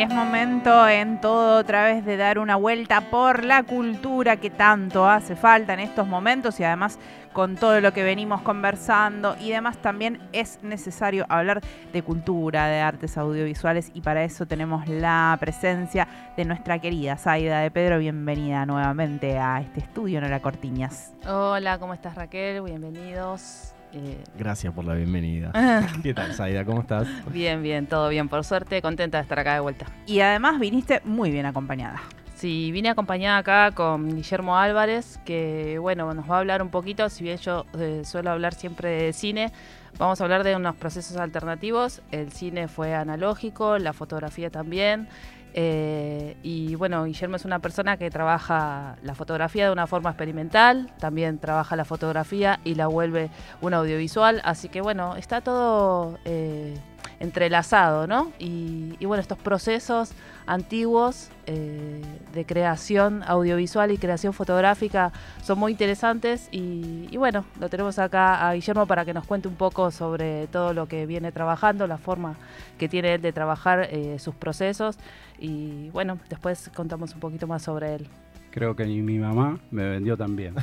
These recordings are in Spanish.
Es momento en todo otra vez de dar una vuelta por la cultura que tanto hace falta en estos momentos y además con todo lo que venimos conversando y demás también es necesario hablar de cultura, de artes audiovisuales y para eso tenemos la presencia de nuestra querida Zaida de Pedro. Bienvenida nuevamente a este estudio en la Cortiñas. Hola, ¿cómo estás Raquel? Bienvenidos. Eh, Gracias por la bienvenida. ¿Qué tal, Saida? ¿Cómo estás? Bien, bien, todo bien, por suerte. Contenta de estar acá de vuelta. Y además viniste muy bien acompañada. Sí, vine acompañada acá con Guillermo Álvarez, que bueno, nos va a hablar un poquito, si bien yo eh, suelo hablar siempre de cine, vamos a hablar de unos procesos alternativos. El cine fue analógico, la fotografía también. Eh, y bueno, Guillermo es una persona que trabaja la fotografía de una forma experimental, también trabaja la fotografía y la vuelve un audiovisual, así que bueno, está todo eh, entrelazado, ¿no? Y, bueno, estos procesos antiguos eh, de creación audiovisual y creación fotográfica son muy interesantes y, y, bueno, lo tenemos acá a Guillermo para que nos cuente un poco sobre todo lo que viene trabajando, la forma que tiene él de trabajar sus procesos y bueno, después contamos un poquito más sobre él. Creo que mi mamá me vendió también.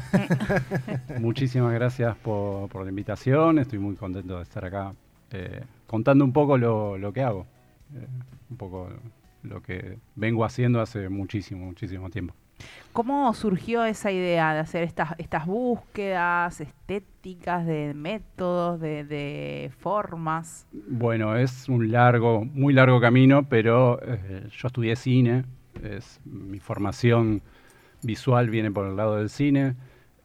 Muchísimas gracias por, la invitación, estoy muy contento de estar acá eh, contando un poco lo, que hago, eh, un poco lo que vengo haciendo hace muchísimo, muchísimo tiempo. ¿Cómo surgió esa idea de hacer estas, estas búsquedas estéticas, de métodos, de, formas? Bueno, es un largo, muy largo camino, pero eh, yo estudié cine, es, mi formación visual viene por el lado del cine,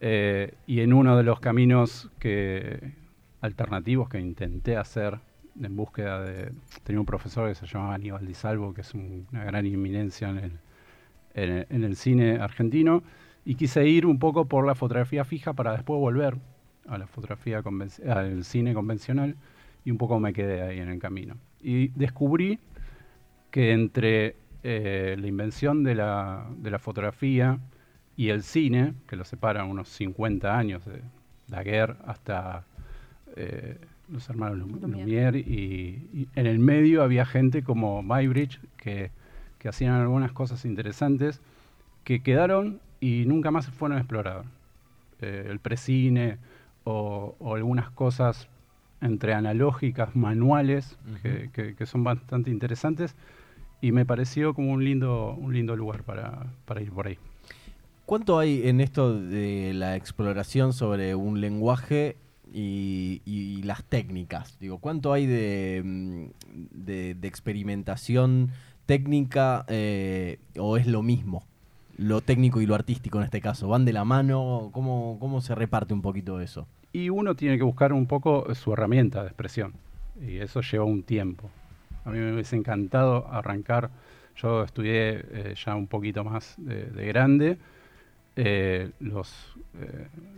eh, y en uno de los caminos que, alternativos que intenté hacer en búsqueda de... Tenía un profesor que se llamaba Aníbal Di Salvo, que es una gran inminencia en el en, el cine argentino y quise ir un poco por la fotografía fija para después volver a la fotografía al cine convencional y un poco me quedé ahí en el camino. Y descubrí que entre eh, la invención de la, de la, fotografía y el cine, que lo separan unos 50 años de Daguerre hasta eh, los hermanos Lumière, y, y, en el medio había gente como Maybridge que que hacían algunas cosas interesantes que quedaron y nunca más fueron exploradas. Eh, el precine o, o, algunas cosas entre analógicas, manuales, que, son bastante interesantes, y me pareció como un lindo, un lindo lugar para, ir por ahí. ¿Cuánto hay en esto de la exploración sobre un lenguaje y, las técnicas? Digo, ¿cuánto hay de, mm, de experimentación técnica eh, o es lo mismo? Lo técnico y lo artístico en este caso, ¿van de la mano? ¿Cómo, cómo se reparte un poquito eso? Y uno tiene que buscar un poco su herramienta de expresión, y eso lleva un tiempo. A mí me hubiese encantado arrancar, yo estudié eh, ya un poquito más de, grande, eh, los,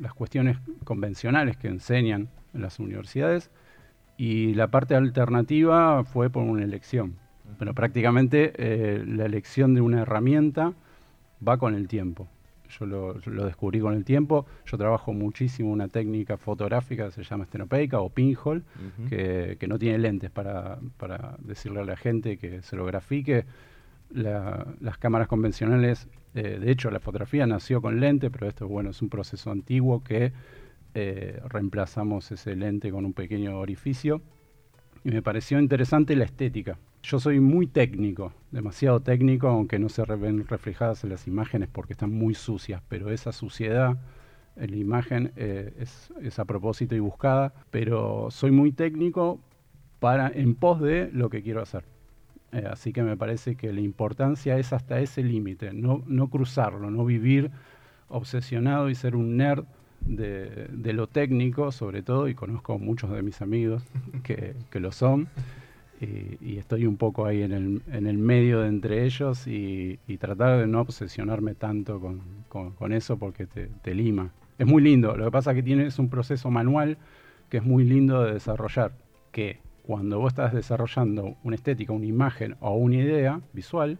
las cuestiones convencionales que enseñan en las universidades, y la parte alternativa fue por una elección. Pero prácticamente eh, la elección de una herramienta va con el tiempo. Yo lo, descubrí con el tiempo. Yo trabajo muchísimo una técnica fotográfica que se llama estenopeica o pinhole, que, no tiene lentes para, decirle a la gente que se lo grafique. Las cámaras convencionales, eh, de hecho la fotografía nació con lente, pero esto bueno, es un proceso antiguo que eh, reemplazamos ese lente con un pequeño orificio. Y me pareció interesante la estética yo soy muy técnico, demasiado técnico, aunque no se ven reflejadas en las imágenes porque están muy sucias, pero esa suciedad en la imagen eh, es, a propósito y buscada, pero soy muy técnico para en pos de lo que quiero hacer. Eh, así que me parece que la importancia es hasta ese límite, no, no cruzarlo, no vivir obsesionado y ser un nerd de, lo técnico, sobre todo, y conozco muchos de mis amigos que, que lo son y, estoy un poco ahí en el, en el medio de entre ellos y, tratar de no obsesionarme tanto con, eso porque te, lima. Es muy lindo, lo que pasa es que tienes un proceso manual que es muy lindo de desarrollar, que cuando vos estás desarrollando una estética, una imagen o una idea visual,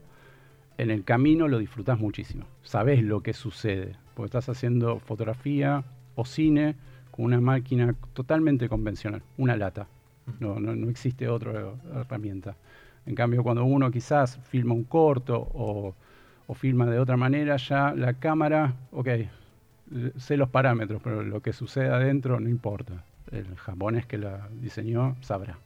en el camino lo disfrutás muchísimo. Sabés lo que sucede, porque estás haciendo fotografía o cine con una máquina totalmente convencional, una lata. No, no, no existe otra herramienta. En cambio, cuando uno quizás filma un corto o, o filma de otra manera, ya la cámara, ok, sé los parámetros, pero lo que sucede adentro no importa. El japonés que la diseñó sabrá.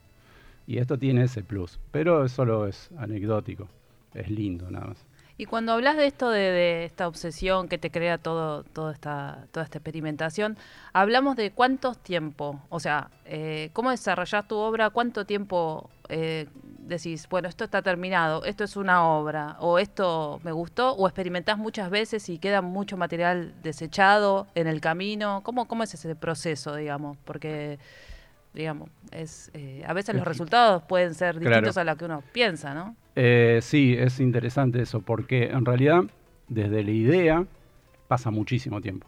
Y esto tiene ese plus, pero solo es anecdótico, es lindo nada más. Y cuando hablas de esto, de, esta obsesión que te crea todo, toda, esta, toda esta experimentación, hablamos de cuántos tiempo, o sea, eh, cómo desarrollas tu obra, cuánto tiempo eh, decís, bueno, esto está terminado, esto es una obra, o esto me gustó, o experimentás muchas veces y queda mucho material desechado en el camino. ¿Cómo, cómo es ese proceso, digamos? Porque digamos. Es, eh, a veces los resultados pueden ser distintos a lo que uno piensa, ¿no? Eh, sí, es interesante eso, porque en realidad desde la idea pasa muchísimo tiempo.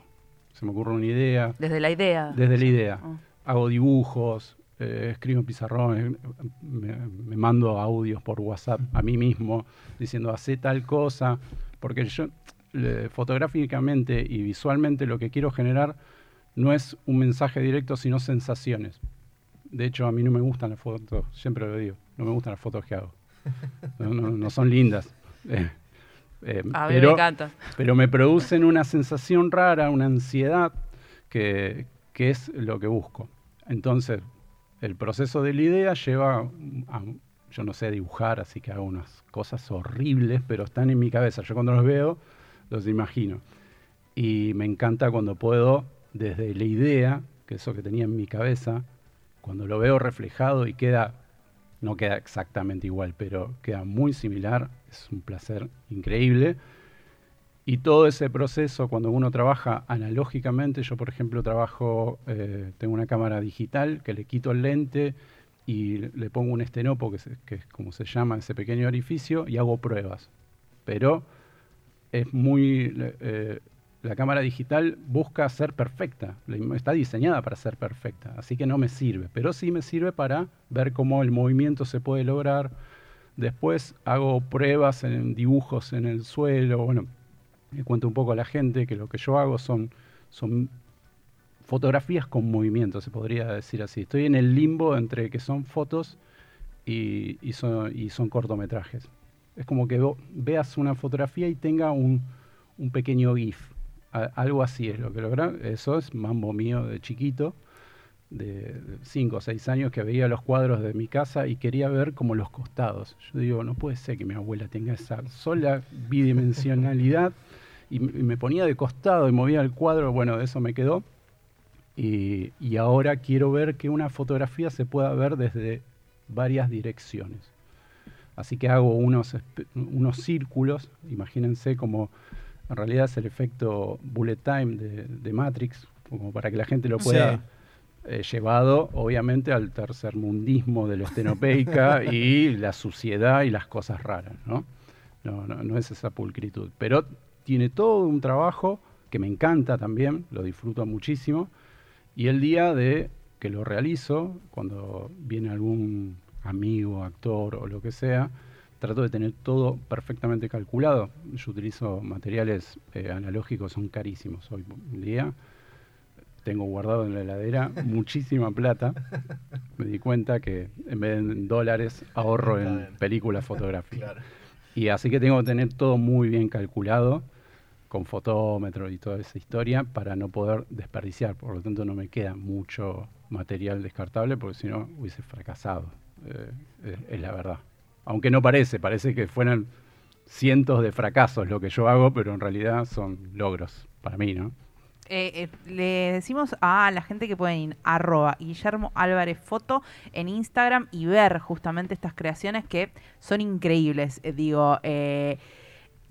Se me ocurre una idea. Desde la idea. Desde la idea. Ah. Hago dibujos, eh, escribo en pizarrón, me, mando audios por WhatsApp a mí mismo diciendo hace tal cosa, porque yo fotográficamente y visualmente lo que quiero generar no es un mensaje directo, sino sensaciones. De hecho, a mí no me gustan las fotos, siempre lo digo, no me gustan las fotos que hago. No, son lindas. Eh, eh, a mí pero, me encanta. Pero me producen una sensación rara, una ansiedad, que, es lo que busco. Entonces, el proceso de la idea lleva a, yo no sé dibujar, así que hago unas cosas horribles, pero están en mi cabeza. Yo cuando los veo, los imagino. Y me encanta cuando puedo, desde la idea, que eso que tenía en mi cabeza, cuando lo veo reflejado y queda, no queda exactamente igual, pero queda muy similar, es un placer increíble. Y todo ese proceso, cuando uno trabaja analógicamente, yo por ejemplo trabajo, eh, tengo una cámara digital que le quito el lente y le pongo un estenopo, que, es como se llama ese pequeño orificio, y hago pruebas. Pero es muy, eh, la cámara digital busca ser perfecta, está diseñada para ser perfecta, así que no me sirve, pero sí me sirve para ver cómo el movimiento se puede lograr. Después hago pruebas en dibujos en el suelo, bueno, le cuento un poco a la gente que lo que yo hago son, son fotografías con movimiento, se podría decir así. Estoy en el limbo entre que son fotos y, son, y son, cortometrajes. Es como que veas una fotografía y tenga un, un pequeño GIF algo así es lo que logra. Eso es mambo mío de chiquito, de 5 o 6 años, que veía los cuadros de mi casa y quería ver como los costados. Yo digo, no puede ser que mi abuela tenga esa sola bidimensionalidad. Y, me ponía de costado y movía el cuadro. Bueno, de eso me quedó. Y, y ahora quiero ver que una fotografía se pueda ver desde varias direcciones. Así que hago unos, unos círculos, imagínense como en realidad es el efecto bullet time de, Matrix, como para que la gente lo pueda eh, llevado, obviamente, al tercer mundismo de la estenopeica y la suciedad y las cosas raras, ¿no? No, no, no es esa pulcritud. Pero tiene todo un trabajo que me encanta también, lo disfruto muchísimo, y el día de que lo realizo, cuando viene algún amigo, actor o lo que sea, trato de tener todo perfectamente calculado. Yo utilizo materiales eh, analógicos, son carísimos hoy en día. Tengo guardado en la heladera muchísima plata. Me di cuenta que en vez de en dólares ahorro en películas fotográficas. Y así que tengo que tener todo muy bien calculado, con fotómetro y toda esa historia, para no poder desperdiciar. Por lo tanto, no me queda mucho material descartable, porque si no hubiese fracasado. Eh, es la verdad aunque no parece, parece que fueran cientos de fracasos lo que yo hago, pero en realidad son logros para mí, ¿no? Eh, eh, le decimos a la gente que pueden ir arroba Guillermo Álvarez Foto en Instagram y ver justamente estas creaciones que son increíbles. Eh, digo,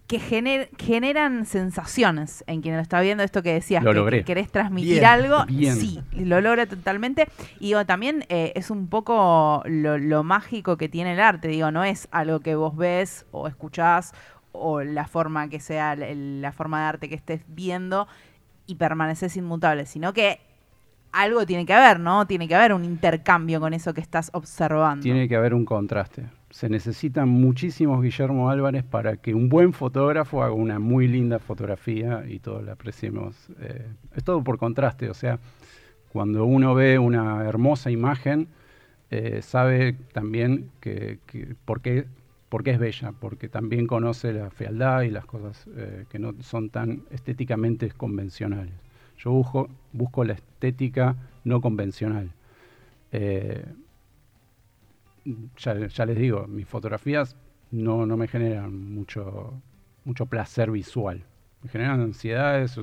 que generan sensaciones en quien lo está viendo. Esto que decías, que, querés transmitir algo. Sí, lo logra totalmente. Y digo, también eh, es un poco lo, mágico que tiene el arte. Digo, no es algo que vos ves o escuchás o la forma que sea, la forma de arte que estés viendo y permaneces inmutable, sino que algo tiene que haber, ¿no? Tiene que haber un intercambio con eso que estás observando. Tiene que haber un contraste se necesitan muchísimos Guillermo Álvarez para que un buen fotógrafo haga una muy linda fotografía y todos la apreciemos. Eh, es todo por contraste, o sea, cuando uno ve una hermosa imagen, eh, sabe también que, por qué porque es bella, porque también conoce la fealdad y las cosas eh, que no son tan estéticamente convencionales. Yo busco, busco la estética no convencional. Ya, ya, les digo, mis fotografías no, no me generan mucho, mucho placer visual. Me generan ansiedades,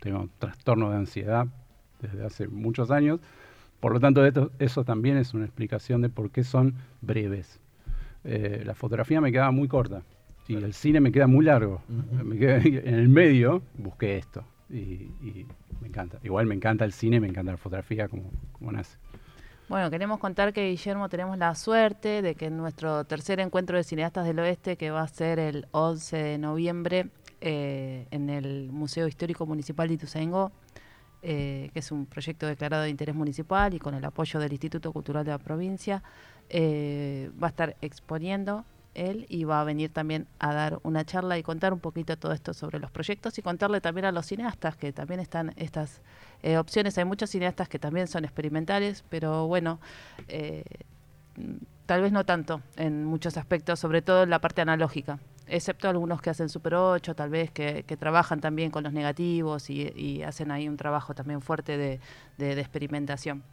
tengo trastorno de ansiedad desde hace muchos años. Por lo tanto, esto, eso también es una explicación de por qué son breves. Eh, la fotografía me quedaba muy corta y el cine me queda muy largo. me en el medio busqué esto y, me encanta. Igual me encanta el cine, me encanta la fotografía como, como nace. Bueno, queremos contar que Guillermo tenemos la suerte de que en nuestro tercer encuentro de cineastas del oeste, que va a ser el 11 de noviembre eh, en el Museo Histórico Municipal de Ituzaingó, eh, que es un proyecto declarado de interés municipal y con el apoyo del Instituto Cultural de la provincia, eh, va a estar exponiendo él y va a venir también a dar una charla y contar un poquito todo esto sobre los proyectos y contarle también a los cineastas que también están estas eh, opciones. Hay muchos cineastas que también son experimentales, pero bueno, eh, tal vez no tanto en muchos aspectos, sobre todo en la parte analógica, excepto algunos que hacen Super 8, tal vez que, trabajan también con los negativos y, hacen ahí un trabajo también fuerte de experimentación.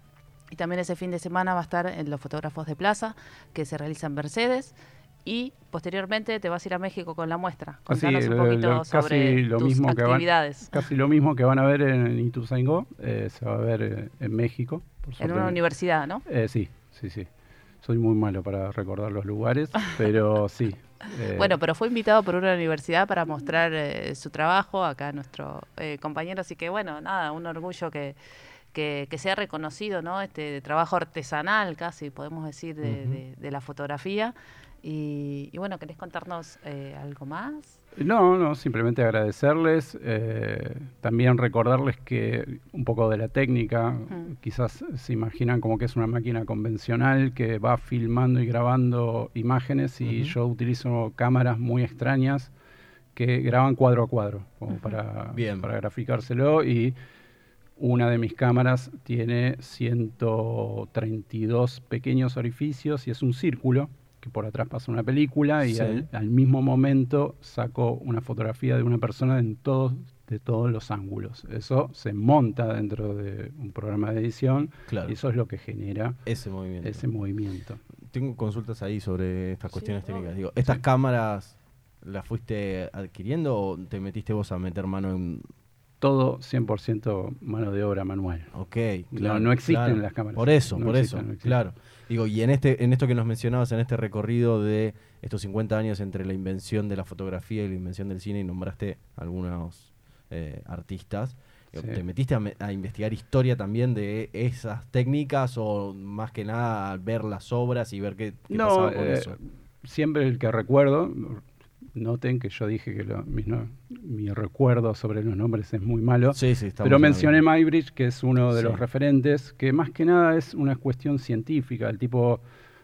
Y también ese fin de semana va a estar en los fotógrafos de plaza, que se realiza en Mercedes. Y posteriormente te vas a ir a México con la muestra. Contanos un poquito sobre lo tus mismo actividades. Que van, casi lo mismo que van a ver en Ituzaingó, eh, se va a ver eh, en México. en una universidad, ¿no? Eh, sí, sí, sí. Soy muy malo para recordar los lugares, pero sí. Bueno, pero fue invitado por una universidad para mostrar su trabajo acá nuestro compañero, así que bueno, nada, un orgullo que, que, que, sea reconocido, ¿no? Este trabajo artesanal, casi podemos decir, de, de, la fotografía. Y, bueno, ¿querés contarnos eh, algo más? No, no, simplemente agradecerles, eh, también recordarles que un poco de la técnica, quizás se imaginan como que es una máquina convencional que va filmando y grabando imágenes y yo utilizo cámaras muy extrañas que graban cuadro a cuadro, como para, Bien. para graficárselo y una de mis cámaras tiene 132 pequeños orificios y es un círculo que por atrás pasa una película y al, mismo momento saco una fotografía de una persona en todos de todos los ángulos. Eso se monta dentro de un programa de edición y eso es lo que genera ese movimiento. Ese movimiento. Tengo consultas ahí sobre estas cuestiones técnicas. Digo, ¿estas cámaras las fuiste adquiriendo o te metiste vos a meter mano en todo 100% mano de obra manual. Ok, claro. No, existen las cámaras. Por eso, por eso, claro. Digo, y en este, en esto que nos mencionabas, en este recorrido de estos 50 años entre la invención de la fotografía y la invención del cine, y nombraste algunos eh, artistas, ¿te metiste a, investigar historia también de esas técnicas o más que nada ver las obras y ver qué, no, pasaba con eh, eso? Siempre el que recuerdo, Noten que yo dije que mi, recuerdo sobre los nombres es muy malo. Sí, sí, pero mencioné Maybridge, que es uno de los referentes, que más que nada es una cuestión científica. El tipo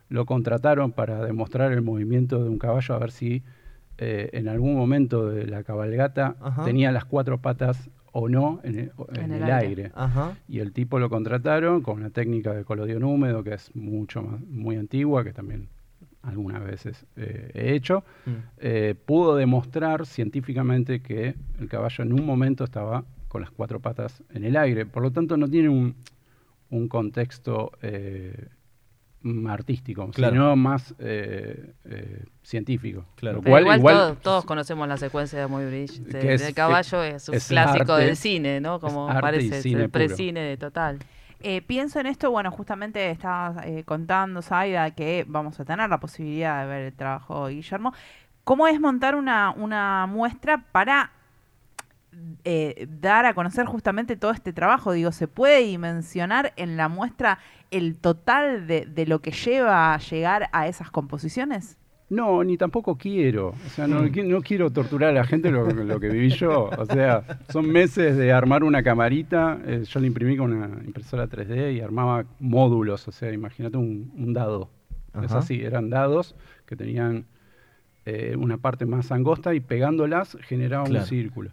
lo contrataron para demostrar el movimiento de un caballo, a ver si eh, en algún momento de la cabalgata tenía las cuatro patas o no en el, aire. Y el tipo lo contrataron con una técnica de colodión húmedo que es mucho más, muy antigua, que también algunas veces eh, he hecho, mm. eh, pudo demostrar científicamente que el caballo en un momento estaba con las cuatro patas en el aire. Por lo tanto, no tiene un, contexto eh, artístico, sino más científico. Claro. igual, todos, conocemos la secuencia de Muy Bridge. De, caballo es, un clásico del cine, ¿no? Como parece, el precine de total. Eh, pienso en esto, bueno, justamente estabas eh, contando, Zaida, que vamos a tener la posibilidad de ver el trabajo de Guillermo. ¿Cómo es montar una, una muestra para eh, dar a conocer justamente todo este trabajo? Digo, ¿se puede dimensionar en la muestra el total de, de lo que lleva a llegar a esas composiciones? No, ni tampoco quiero. O sea, no, mm. quiero torturar a la gente lo, lo, que viví yo. O sea, son meses de armar una camarita. Eh, yo la imprimí con una impresora 3D y armaba módulos. O sea, imagínate un, dado. Es así, eran dados que tenían eh, una parte más angosta y pegándolas generaba un círculo.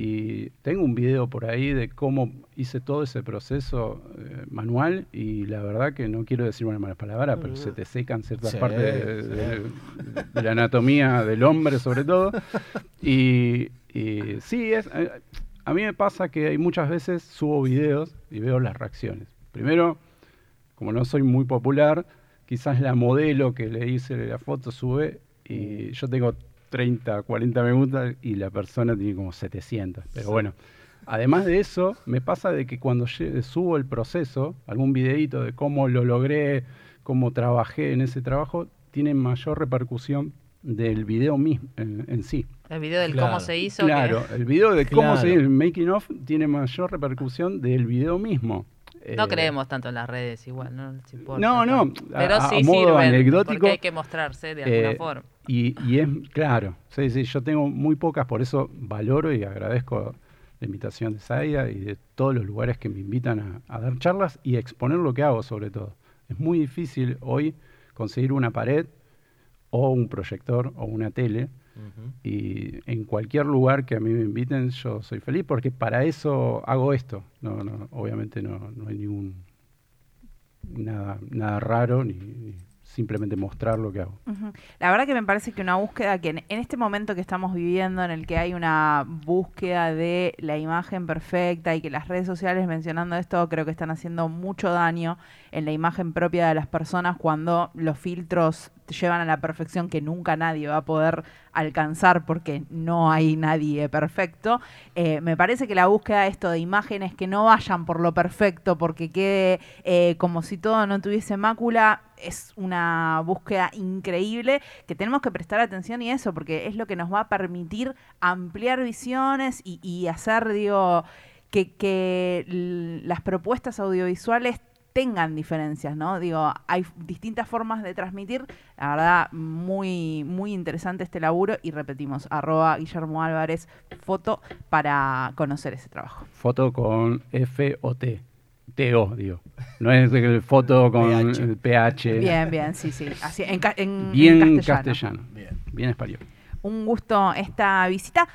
Y tengo un video por ahí de cómo hice todo ese proceso eh, manual y la verdad que no quiero decir una mala palabra, pero se te secan ciertas Sí, partes de, sí. de- de la anatomía del hombre sobre todo. Y, y sí, es, eh, a mí me pasa que hay muchas veces subo videos y veo las reacciones. Primero, como no soy muy popular, quizás la modelo que le hice la foto sube y yo tengo 30, 40 me gusta y la persona tiene como 700. Pero bueno, además de eso, me pasa de que cuando subo el proceso, algún videito de cómo lo logré, cómo trabajé en ese trabajo, tiene mayor repercusión del video mismo en, en sí. El video del Claro. cómo se hizo. que- Claro, el video de cómo Claro. se el making of tiene mayor repercusión del video mismo. No Eh, creemos tanto en las redes igual, no nos importa. No, no, Pero a- a sí modo sirven, anecdótico, porque hay que mostrarse de alguna eh, forma. Y, y es claro, sí, sí, yo tengo muy pocas, por eso valoro y agradezco la invitación de Saida y de todos los lugares que me invitan a, a dar charlas y a exponer lo que hago sobre todo. Es muy difícil hoy conseguir una pared o un proyector o una tele y en cualquier lugar que a mí me inviten yo soy feliz porque para eso hago esto. No, no, obviamente no, no hay ningún nada, nada raro ni, ni simplemente mostrar lo que hago. La verdad que me parece que una búsqueda que en, en este momento que estamos viviendo, en el que hay una búsqueda de la imagen perfecta y que las redes sociales mencionando esto creo que están haciendo mucho daño en la imagen propia de las personas cuando los filtros llevan a la perfección que nunca nadie va a poder alcanzar porque no hay nadie perfecto. Eh, me parece que la búsqueda de esto de imágenes que no vayan por lo perfecto, porque quede eh, como si todo no tuviese mácula, es una búsqueda increíble que tenemos que prestar atención y eso, porque es lo que nos va a permitir ampliar visiones y, y hacer, digo, que, que las propuestas audiovisuales tengan diferencias, ¿no? Digo, hay distintas formas de transmitir. La verdad, muy, muy interesante este laburo. Y repetimos, arroba Guillermo Álvarez, foto para conocer ese trabajo. Foto con F o T. T-O, digo. No es de foto con PH. el PH. Bien, bien, sí, sí. Así, en, en- en Bien castellano. castellano. Bien. Bien español. Un gusto esta visita.